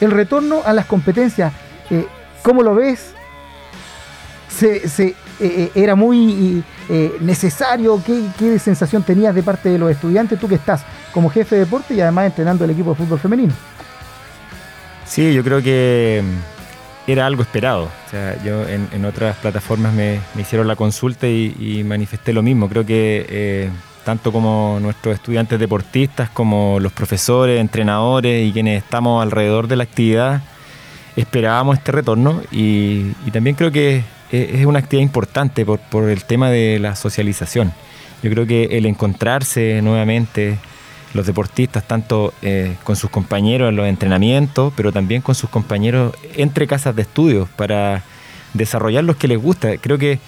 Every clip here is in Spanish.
el retorno a las competencias, eh, ¿cómo lo ves? ¿Se, ¿Era muy necesario? ¿Qué, ¿Qué sensación tenías de parte de los estudiantes, tú que estás como jefe de deporte y además entrenando el equipo de fútbol femenino? Sí, yo creo que era algo esperado. O sea, yo en, otras plataformas me, hicieron la consulta y, manifesté lo mismo. Creo que eh, tanto como nuestros estudiantes deportistas, como los profesores, entrenadores y quienes estamos alrededor de la actividad, esperábamos este retorno y, también creo que es, una actividad importante por, el tema de la socialización. Yo creo que el encontrarse nuevamente, los deportistas, tanto eh, con sus compañeros en los entrenamientos, pero también con sus compañeros entre casas de estudios para desarrollar los que les gusta. Creo que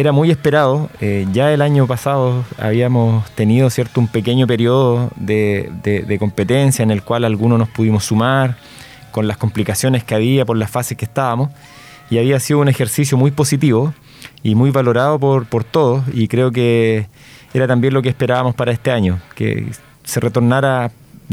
era muy esperado. Eh, ya el año pasado habíamos tenido cierto un pequeño periodo de, de, competencia en el cual algunos nos pudimos sumar con las complicaciones que había por las fases que estábamos y había sido un ejercicio muy positivo y muy valorado por, por todos y creo que era también lo que esperábamos para este año, que se retornara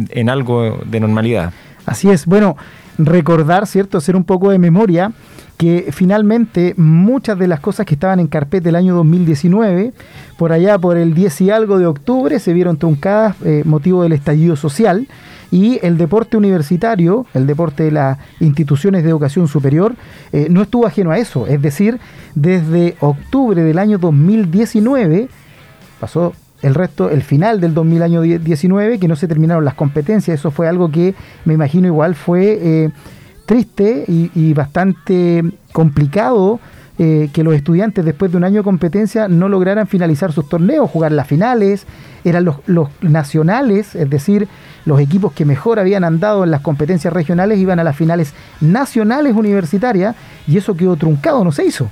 en algo de normalidad. Así es, bueno, recordar, ¿cierto? Hacer un poco de memoria que finalmente muchas de las cosas que estaban en carpeta del año 2019, por allá por el 10 y algo de octubre, se vieron truncadas eh, motivo del estallido social y el deporte universitario, el deporte de las instituciones de educación superior, eh, no estuvo ajeno a eso. Es decir, desde octubre del año 2019, pasó el resto, el final del 2019, que no se terminaron las competencias. Eso fue algo que me imagino igual fue eh, triste y, bastante complicado eh, que los estudiantes después de un año de competencia no lograran finalizar sus torneos, jugar las finales, eran los, los, nacionales, es decir, los equipos que mejor habían andado en las competencias regionales iban a las finales nacionales universitarias y eso quedó truncado, no se hizo.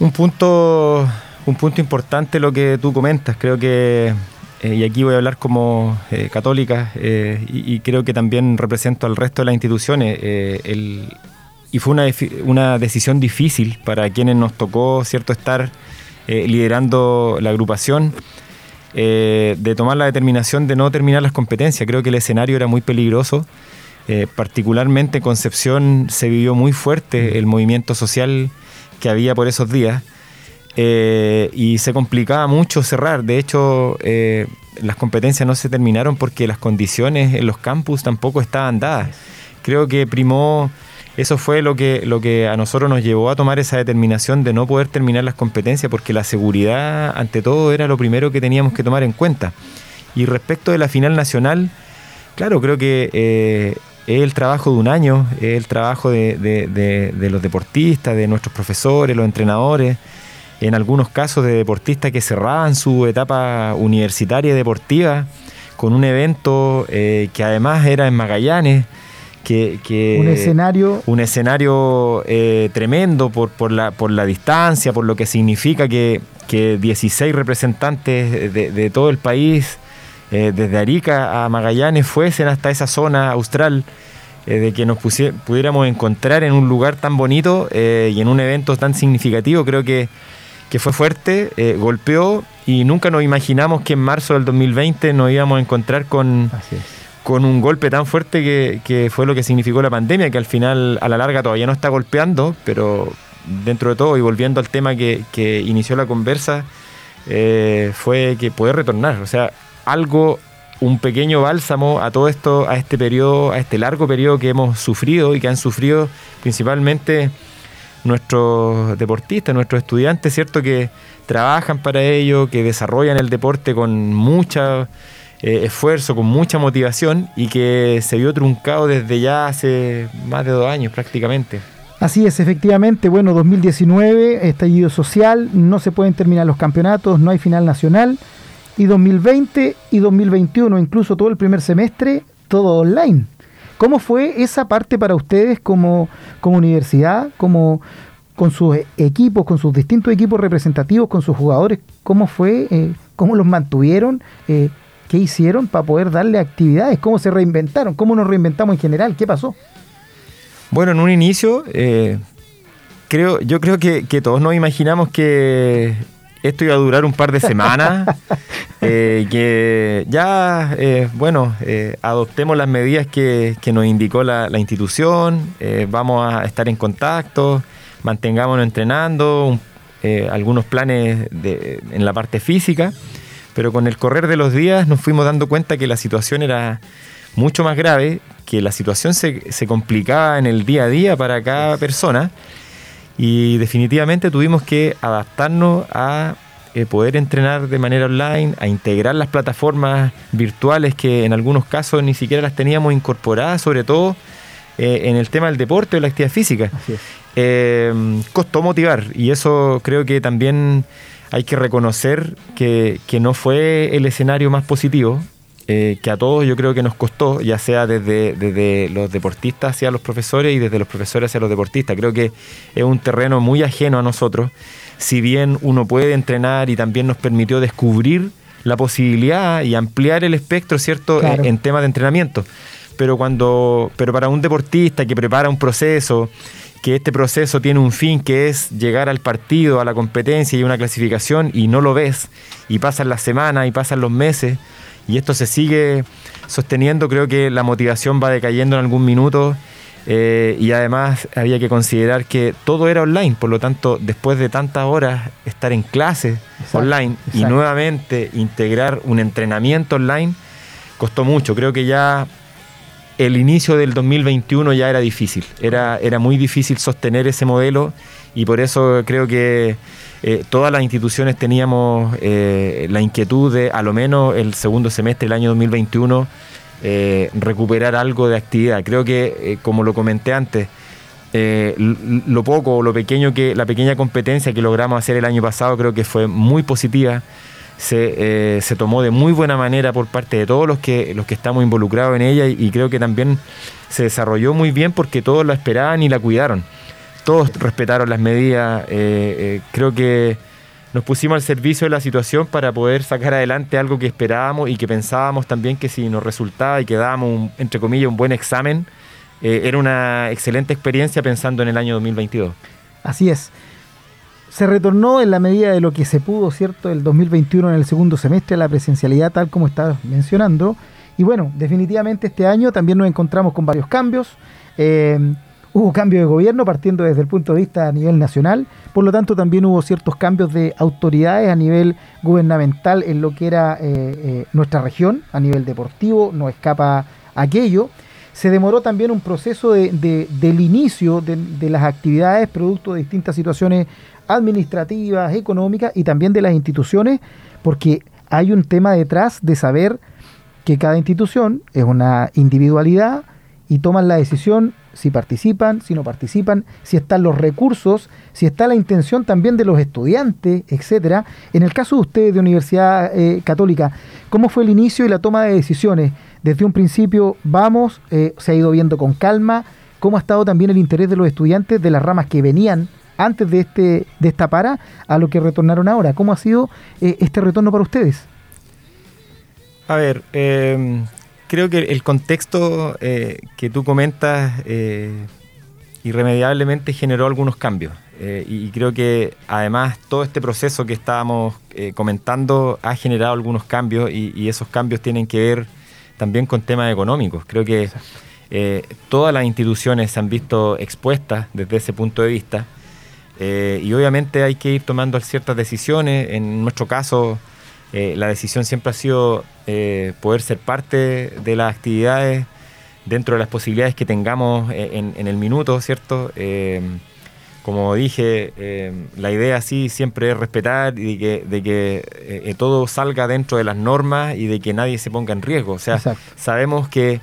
Un punto un punto importante lo que tú comentas. Creo que, eh, y aquí voy a hablar como eh, católica, eh, y, creo que también represento al resto de las instituciones. y fue una, una, decisión difícil para quienes nos tocó cierto estar liderando la agrupación. de tomar la determinación de no terminar las competencias. Creo que el escenario era muy peligroso. particularmente en Concepción se vivió muy fuerte el movimiento social que había por esos días. Eh, y se complicaba mucho cerrar. De hecho, eh, las competencias no se terminaron porque las condiciones en los campus tampoco estaban dadas. Creo que primó, eso fue lo que, lo que a nosotros nos llevó a tomar esa determinación de no poder terminar las competencias porque la seguridad, ante todo, era lo primero que teníamos que tomar en cuenta. Y respecto de la final nacional, claro, creo que eh, es el trabajo de un año, es el trabajo de los deportistas, de nuestros profesores, los entrenadores en algunos casos de deportistas que cerraban su etapa universitaria y deportiva con un evento eh, que además era en Magallanes. Que, un escenario un escenario eh, tremendo por, por, la, por la distancia, por lo que significa que, que 16 representantes de, todo el país, eh, desde Arica a Magallanes, fuesen hasta esa zona austral, de que nos pudiéramos encontrar en un lugar tan bonito y en un evento tan significativo, creo que que fue fuerte, eh, golpeó y nunca nos imaginamos que en marzo del 2020 nos íbamos a encontrar con, con un golpe tan fuerte que, fue lo que significó la pandemia, que al final a la larga todavía no está golpeando, pero dentro de todo y volviendo al tema que, inició la conversa, eh, fue que puede retornar, o sea, algo un pequeño bálsamo a todo esto, a este periodo, a este largo periodo que hemos sufrido y que han sufrido principalmente nuestros deportistas, nuestros estudiantes, ¿cierto? Que trabajan para ello, que desarrollan el deporte con mucho eh, esfuerzo, con mucha motivación y que se vio truncado desde ya hace más de dos años prácticamente. Así es, efectivamente, bueno, 2019, estallido social, no se pueden terminar los campeonatos, no hay final nacional, y 2020 y 2021, incluso todo el primer semestre, todo online. ¿Cómo fue esa parte para ustedes como, como universidad, como con sus equipos, con sus distintos equipos representativos, con sus jugadores? ¿Cómo fue? Eh, ¿Cómo los mantuvieron? Eh, ¿Qué hicieron para poder darle actividades? ¿Cómo se reinventaron? ¿Cómo nos reinventamos en general? ¿Qué pasó? Bueno, en un inicio, eh, creo, yo creo que, todos nos imaginamos que esto iba a durar un par de semanas, eh, que ya, eh, bueno, eh, adoptemos las medidas que, nos indicó la, institución, vamos a estar en contacto, mantengámonos entrenando, algunos planes en la parte física, pero con el correr de los días nos fuimos dando cuenta que la situación era mucho más grave, que la situación se, se complicaba en el día a día para cada persona y definitivamente tuvimos que adaptarnos a eh, poder entrenar de manera online, a integrar las plataformas virtuales que en algunos casos ni siquiera las teníamos incorporadas, sobre todo eh, en el tema del deporte o la actividad física. Eh, costó motivar y eso creo que también hay que reconocer que, que no fue el escenario más positivo. Que a todos yo creo que nos costó, ya sea desde, desde los deportistas hacia los profesores y desde los profesores hacia los deportistas. Creo que es un terreno muy ajeno a nosotros si bien uno puede entrenar y también nos permitió descubrir la posibilidad y ampliar el espectro, ¿cierto?, en, temas de entrenamiento. Pero cuando, pero para un deportista que prepara un proceso, que este proceso tiene un fin que es llegar al partido, a la competencia y una clasificación y no lo ves, y pasan las semanas y pasan los meses, y esto se sigue sosteniendo, creo que la motivación va decayendo en algún minuto eh, y además había que considerar que todo era online, por lo tanto, después de tantas horas estar en clase online y nuevamente integrar un entrenamiento online, costó mucho. Creo que ya el inicio del 2021 ya era difícil, era, era muy difícil sostener ese modelo y por eso creo que eh, todas las instituciones teníamos eh, la inquietud de, a lo menos el segundo semestre del año 2021, eh, recuperar algo de actividad. Creo que, como lo comenté antes, lo poco o lo pequeño que la pequeña competencia que logramos hacer el año pasado creo que fue muy positiva. Se, tomó de muy buena manera por parte de todos los que, los que estamos involucrados en ella y, creo que también se desarrolló muy bien porque todos la esperaban y la cuidaron. Todos respetaron las medidas. creo que nos pusimos al servicio de la situación para poder sacar adelante algo que esperábamos y que pensábamos también que si nos resultaba y que dábamos, entre comillas, un buen examen, eh, era una excelente experiencia pensando en el año 2022. Así es. Se retornó en la medida de lo que se pudo, ¿cierto?, el 2021 en el segundo semestre la presencialidad tal como estás mencionando. Y bueno, definitivamente este año también nos encontramos con varios cambios. Eh, Hubo cambio de gobierno partiendo desde el punto de vista a nivel nacional, por lo tanto también hubo ciertos cambios de autoridades a nivel gubernamental en lo que era eh, eh, nuestra región, a nivel deportivo, no escapa aquello. Se demoró también un proceso de, del inicio de, de las actividades producto de distintas situaciones administrativas, económicas y también de las instituciones, porque hay un tema detrás de saber que cada institución es una individualidad y toman la decisión si participan, si no participan, si están los recursos, si está la intención también de los estudiantes, etcétera. En el caso de ustedes de Universidad eh, Católica, ¿cómo fue el inicio y la toma de decisiones? Desde un principio vamos, eh, se ha ido viendo con calma, ¿cómo ha estado también el interés de los estudiantes de las ramas que venían antes de este de esta para a lo que retornaron ahora? ¿Cómo ha sido eh, este retorno para ustedes? A ver, creo que el contexto eh, que tú comentas eh, irremediablemente generó algunos cambios. Eh, y creo que además todo este proceso que estábamos comentando ha generado algunos cambios y, esos cambios tienen que ver también con temas económicos. Creo que todas las instituciones se han visto expuestas desde ese punto de vista y obviamente hay que ir tomando ciertas decisiones. En nuestro caso, eh, la decisión siempre ha sido eh, poder ser parte de las actividades dentro de las posibilidades que tengamos eh, en, el minuto, ¿cierto? como dije, la idea sí siempre es respetar y de que, todo salga dentro de las normas y de que nadie se ponga en riesgo. O sea, sabemos que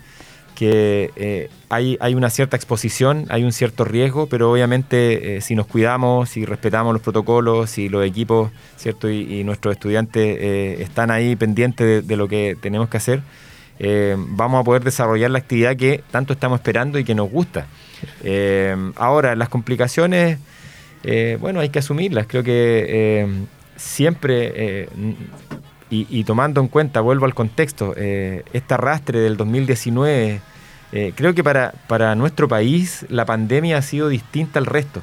que eh, hay, hay, una cierta exposición, hay un cierto riesgo, pero obviamente eh, si nos cuidamos, si respetamos los protocolos, si los equipos ¿cierto? y, nuestros estudiantes eh, están ahí pendientes de, lo que tenemos que hacer, vamos a poder desarrollar la actividad que tanto estamos esperando y que nos gusta. ahora, las complicaciones, bueno, hay que asumirlas. Creo que siempre y, tomando en cuenta, vuelvo al contexto, eh, este arrastre del 2019, eh, creo que para, para nuestro país la pandemia ha sido distinta al resto.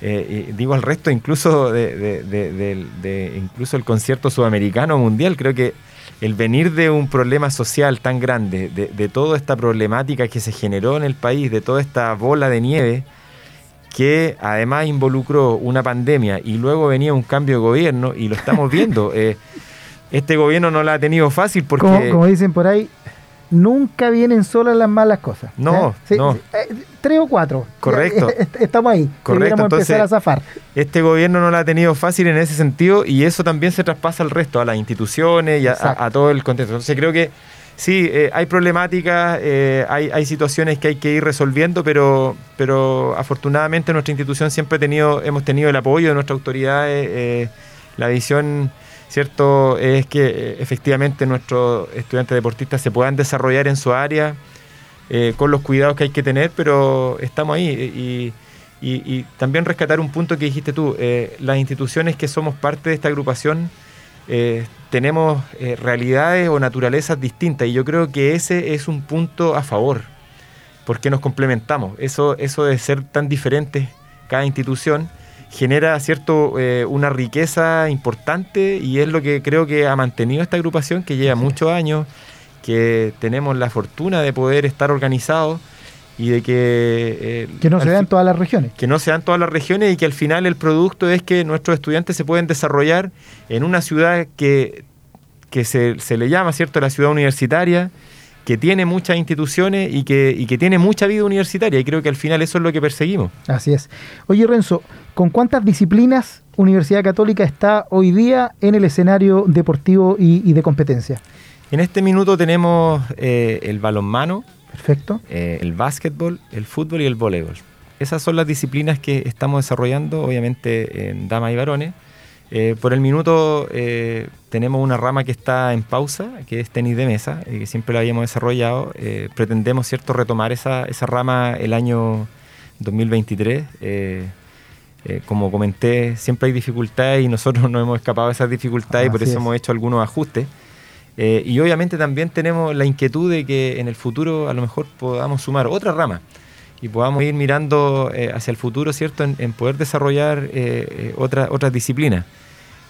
eh, digo al resto incluso de, incluso el concierto sudamericano mundial, creo que el venir de un problema social tan grande, de, toda esta problemática que se generó en el país, de toda esta bola de nieve, que además involucró una pandemia y luego venía un cambio de gobierno y lo estamos viendo. Eh, este gobierno no la ha tenido fácil porque... como dicen por ahí, nunca vienen solas las malas cosas. No, ¿eh? no. Eh, tres o cuatro. Correcto. Estamos ahí. Correcto. empezar a zafar. Este gobierno no lo ha tenido fácil en ese sentido y eso también se traspasa al resto, a las instituciones y a, todo el contexto. Entonces creo que sí, eh, hay problemáticas, hay, hay, situaciones que hay que ir resolviendo, pero, pero afortunadamente nuestra institución siempre ha tenido, hemos tenido el apoyo de nuestras autoridades, la visión ¿cierto? Es que eh, efectivamente nuestros estudiantes deportistas se puedan desarrollar en su área eh, con los cuidados que hay que tener, pero estamos ahí. Y, también rescatar un punto que dijiste tú, eh, las instituciones que somos parte de esta agrupación tenemos realidades o naturalezas distintas y yo creo que ese es un punto a favor, porque nos complementamos. Eso, eso de ser tan diferentes cada institución genera cierto eh, una riqueza importante y es lo que creo que ha mantenido esta agrupación que lleva muchos años, que tenemos la fortuna de poder estar organizados y de que... Eh, que no se dan todas las regiones. Que no se dan todas las regiones y que al final el producto es que nuestros estudiantes se pueden desarrollar en una ciudad que, que se, se le llama, ¿cierto?, la ciudad universitaria, que tiene muchas instituciones y que, que tiene mucha vida universitaria. Y creo que al final eso es lo que perseguimos. Así es. Oye, Renzo, ¿con cuántas disciplinas Universidad Católica está hoy día en el escenario deportivo y, de competencia? En este minuto tenemos eh, el balonmano, Perfecto. Eh, el básquetbol, el fútbol y el voleibol. Esas son las disciplinas que estamos desarrollando, obviamente en damas y varones. Eh, por el minuto eh, tenemos una rama que está en pausa, que es tenis de mesa, y que siempre la habíamos desarrollado. Eh, pretendemos cierto retomar esa, esa, rama el año 2023. como comenté, siempre hay dificultades y nosotros no hemos escapado de esas dificultades y por eso hemos hecho algunos ajustes. y obviamente también tenemos la inquietud de que en el futuro a lo mejor podamos sumar otra rama y podamos ir mirando hacia el futuro, ¿cierto?, en, poder desarrollar otra, otras disciplinas.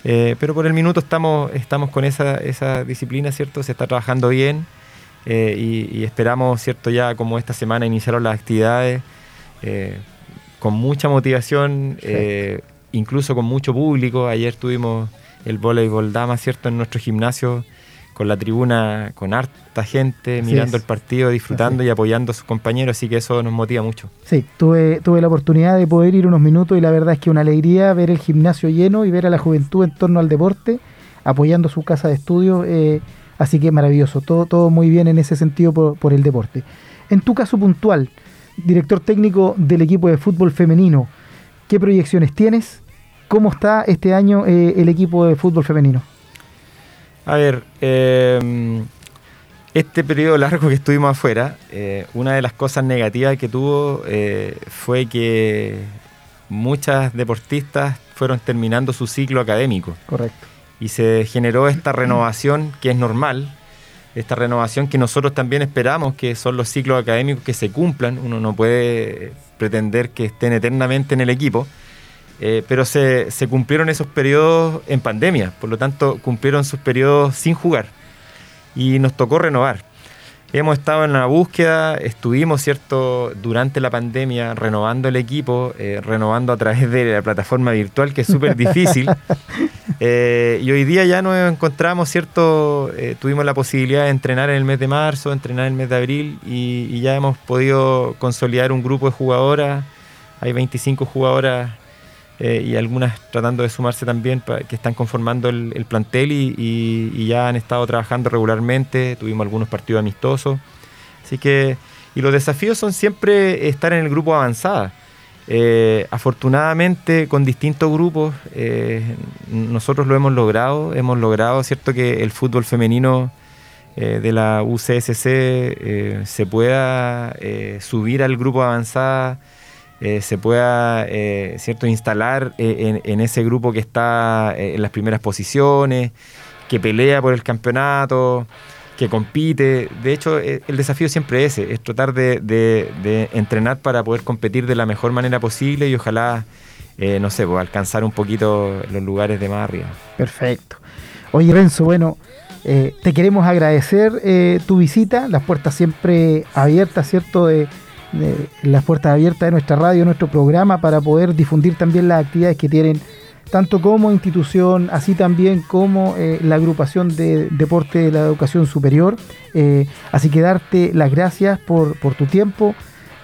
Eh, pero por el minuto estamos, estamos con esa, esa disciplina, ¿cierto? Se está trabajando bien eh, y, esperamos, ¿cierto? Ya como esta semana iniciaron las actividades eh, con mucha motivación, incluso con mucho público. Ayer tuvimos el voleibol dama, ¿cierto? En nuestro gimnasio con la tribuna, con harta gente, mirando el partido, disfrutando y apoyando a sus compañeros, así que eso nos motiva mucho. Sí, tuve, tuve la oportunidad de poder ir unos minutos y la verdad es que una alegría ver el gimnasio lleno y ver a la juventud en torno al deporte, apoyando su casa de estudio, eh, así que maravilloso, todo, todo muy bien en ese sentido por, el deporte. En tu caso puntual, director técnico del equipo de fútbol femenino, ¿qué proyecciones tienes? ¿Cómo está este año eh, el equipo de fútbol femenino? A ver, em, este periodo largo que estuvimos afuera, eh, una de las cosas negativas que tuvo eh, fue que muchas deportistas fueron terminando su ciclo académico. Correcto. Y se generó esta renovación que es normal, esta renovación que nosotros también esperamos, que son los ciclos académicos que se cumplan. Uno no puede pretender que estén eternamente en el equipo eh, pero se, se, cumplieron esos periodos en pandemia, por lo tanto cumplieron sus periodos sin jugar y nos tocó renovar. Hemos estado en la búsqueda, estuvimos, ¿cierto?, durante la pandemia renovando el equipo, eh, renovando a través de la plataforma virtual, que es súper difícil. Eh, y hoy día ya nos encontramos, ¿cierto?, tuvimos la posibilidad de entrenar en el mes de marzo, entrenar en el mes de abril y, y ya hemos podido consolidar un grupo de jugadoras. Hay 25 jugadoras eh, y algunas tratando de sumarse también que están conformando el, plantel y, ya han estado trabajando regularmente, tuvimos algunos partidos amistosos. Así que, y los desafíos son siempre estar en el grupo avanzada. Eh, afortunadamente con distintos grupos eh, nosotros lo hemos logrado, hemos logrado, ¿cierto?, que el fútbol femenino de la UCSC se pueda subir al grupo avanzada eh, se pueda eh, cierto instalar eh, en, ese grupo que está en las primeras posiciones, que pelea por el campeonato, que compite. De hecho, el desafío siempre es ese, es tratar de, entrenar para poder competir de la mejor manera posible y ojalá no sé, pues, alcanzar un poquito los lugares de más arriba. Perfecto. Oye, Renzo, bueno, te queremos agradecer tu visita, las puertas siempre abiertas, ¿cierto? De, las puertas abiertas de nuestra radio, nuestro programa, para poder difundir también las actividades que tienen tanto como institución, así también como la agrupación de deporte de la educación superior. así que darte las gracias por, tu tiempo,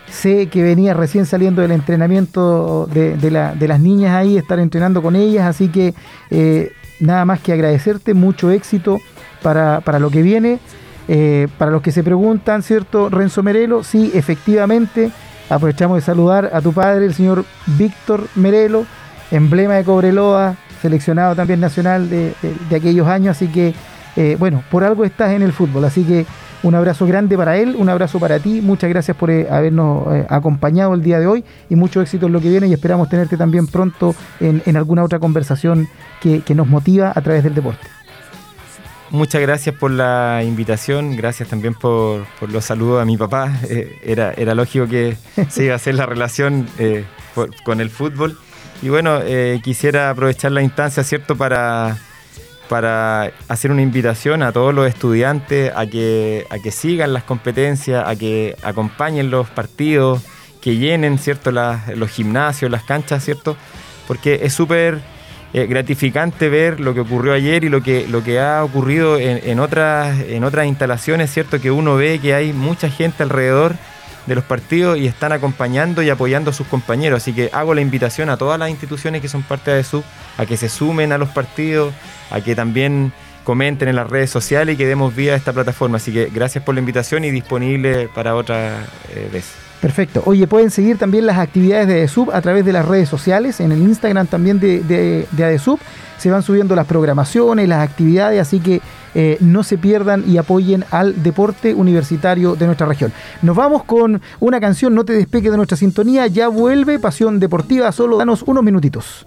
Sé que venía recién saliendo del entrenamiento de, las niñas ahí, estar entrenando con ellas, así que eh, nada más que agradecerte, mucho éxito para, lo que viene. Eh, para los que se preguntan, ¿cierto? Renzo Merelo, sí, efectivamente, aprovechamos de saludar a tu padre, el señor Víctor Merelo, emblema de Cobreloa, seleccionado también nacional de, aquellos años, así que, eh, bueno, por algo estás en el fútbol, así que un abrazo grande para él, un abrazo para ti. Muchas gracias por eh, habernos acompañado el día de hoy y mucho éxito en lo que viene y esperamos tenerte también pronto en, alguna otra conversación que, nos motiva a través del deporte. Muchas gracias por la invitación, gracias también por, los saludos a mi papá. Eh, era, era lógico que se iba a hacer la relación con el fútbol. Y bueno, quisiera aprovechar la instancia, ¿cierto?, para para hacer una invitación a todos los estudiantes a que, a que sigan las competencias, a que acompañen los partidos, que llenen ¿cierto? los gimnasios, las canchas, ¿cierto? Porque es súper eh, gratificante ver lo que ocurrió ayer y lo que, lo que ha ocurrido en, otras, en otras instalaciones, ¿cierto? Que uno ve que hay mucha gente alrededor de los partidos y están acompañando y apoyando a sus compañeros. Así que hago la invitación a todas las instituciones que son parte de ADESUB a que se sumen a los partidos, a que también comenten en las redes sociales y que demos vida a esta plataforma. Así que gracias por la invitación y disponible para otra eh, vez. Perfecto. Oye, pueden seguir también las actividades de ADESUB a través de las redes sociales, en el Instagram también de, de, de ADESUB. Se van subiendo las programaciones, las actividades, así que eh, no se pierdan y apoyen al deporte universitario de nuestra región. Nos vamos con una canción, no te despegue de nuestra sintonía, ya vuelve Pasión Deportiva, solo danos unos minutitos.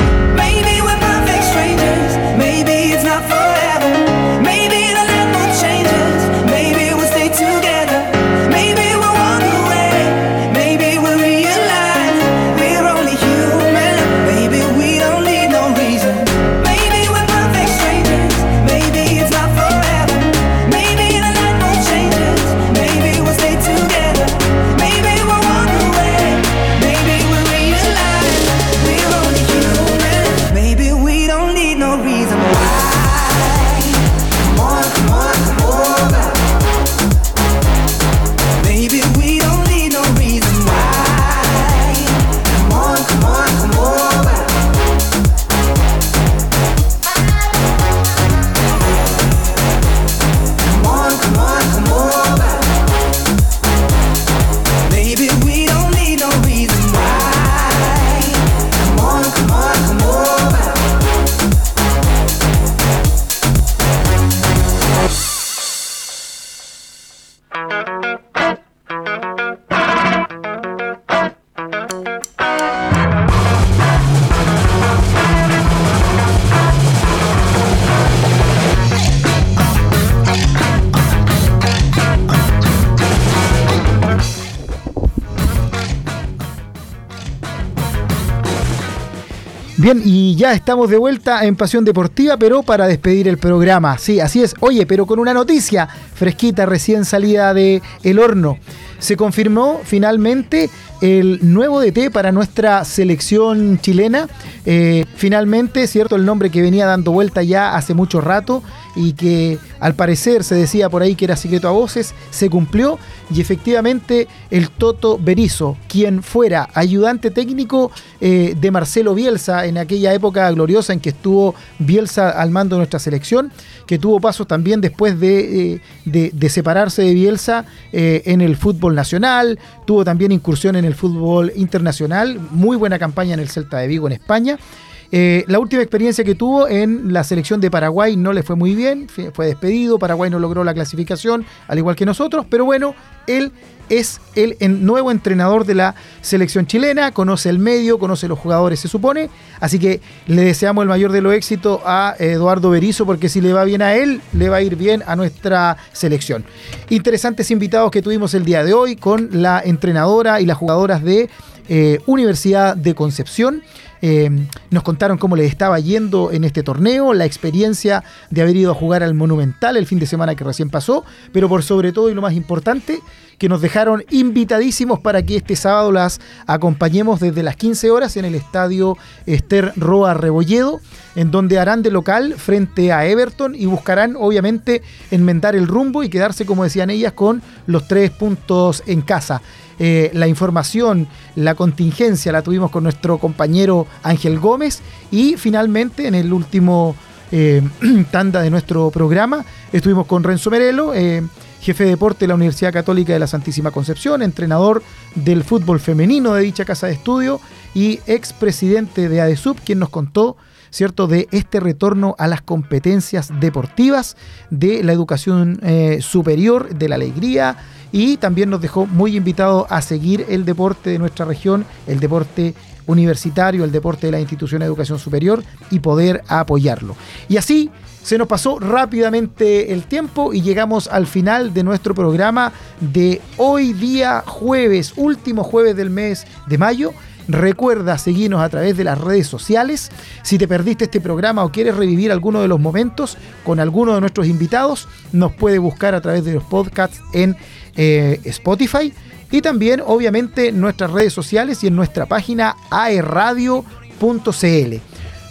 Ya estamos de vuelta en Pasión Deportiva, pero para despedir el programa. Sí, así es. Oye, pero con una noticia fresquita, recién salida de el horno. Se confirmó finalmente el nuevo DT para nuestra selección chilena. Eh, finalmente, cierto, el nombre que venía dando vuelta ya hace mucho rato y que al parecer se decía por ahí que era secreto a voces, se cumplió y efectivamente el Toto Berizo, quien fuera ayudante técnico eh, de Marcelo Bielsa en aquella época gloriosa en que estuvo Bielsa al mando de nuestra selección, que tuvo pasos también después de, eh, separarse de Bielsa en el fútbol nacional, tuvo también incursión en el fútbol internacional, muy buena campaña en el Celta de Vigo en España. Eh, la última experiencia que tuvo en la selección de Paraguay no le fue muy bien, fue despedido, Paraguay no logró la clasificación, al igual que nosotros, pero bueno, él es el nuevo entrenador de la selección chilena, conoce el medio, conoce los jugadores, se supone, así que le deseamos el mayor de los éxitos a Eduardo Berizo, porque si le va bien a él, le va a ir bien a nuestra selección. Interesantes invitados que tuvimos el día de hoy con la entrenadora y las jugadoras de eh, Universidad de Concepción. Eh, nos contaron cómo les estaba yendo en este torneo, la experiencia de haber ido a jugar al Monumental el fin de semana que recién pasó, pero por sobre todo y lo más importante, que nos dejaron invitadísimos para que este sábado las acompañemos desde las 15 horas en el estadio Esther Roa Rebolledo, en donde harán de local frente a Everton y buscarán obviamente enmendar el rumbo y quedarse, como decían ellas, con los tres puntos en casa. Eh, la información, la contingencia la tuvimos con nuestro compañero Ángel Gómez y finalmente en el último eh, tanda de nuestro programa estuvimos con Renzo Merelo. Eh, jefe de deporte de la Universidad Católica de la Santísima Concepción, entrenador del fútbol femenino de dicha casa de estudio y expresidente de ADESUB, quien nos contó ¿cierto?, de este retorno a las competencias deportivas, de la educación superior, de la alegría, y también nos dejó muy invitados a seguir el deporte de nuestra región, el deporte universitario, el deporte de la institución de educación superior y poder apoyarlo. Y así se nos pasó rápidamente el tiempo y llegamos al final de nuestro programa de hoy día jueves, último jueves del mes de mayo. Recuerda seguirnos a través de las redes sociales. Si te perdiste este programa o quieres revivir alguno de los momentos con alguno de nuestros invitados, nos puede buscar a través de los podcasts en eh, Spotify y también obviamente en nuestras redes sociales y en nuestra página aerradio.cl.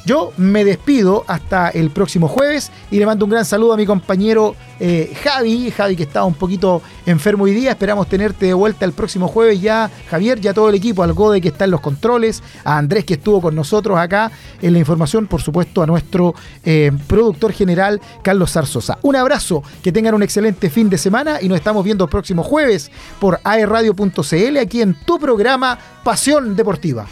Yo me despido hasta el próximo jueves y le mando un gran saludo a mi compañero eh, Javi, Javi que está un poquito enfermo hoy día, esperamos tenerte de vuelta el próximo jueves ya, Javier, ya todo el equipo, al Gode que está en los controles, a Andrés que estuvo con nosotros acá en la información, por supuesto a nuestro eh, productor general Carlos Zarzosa. Un abrazo, que tengan un excelente fin de semana y nos estamos viendo el próximo jueves por aerradio.cl aquí en tu programa Pasión Deportiva.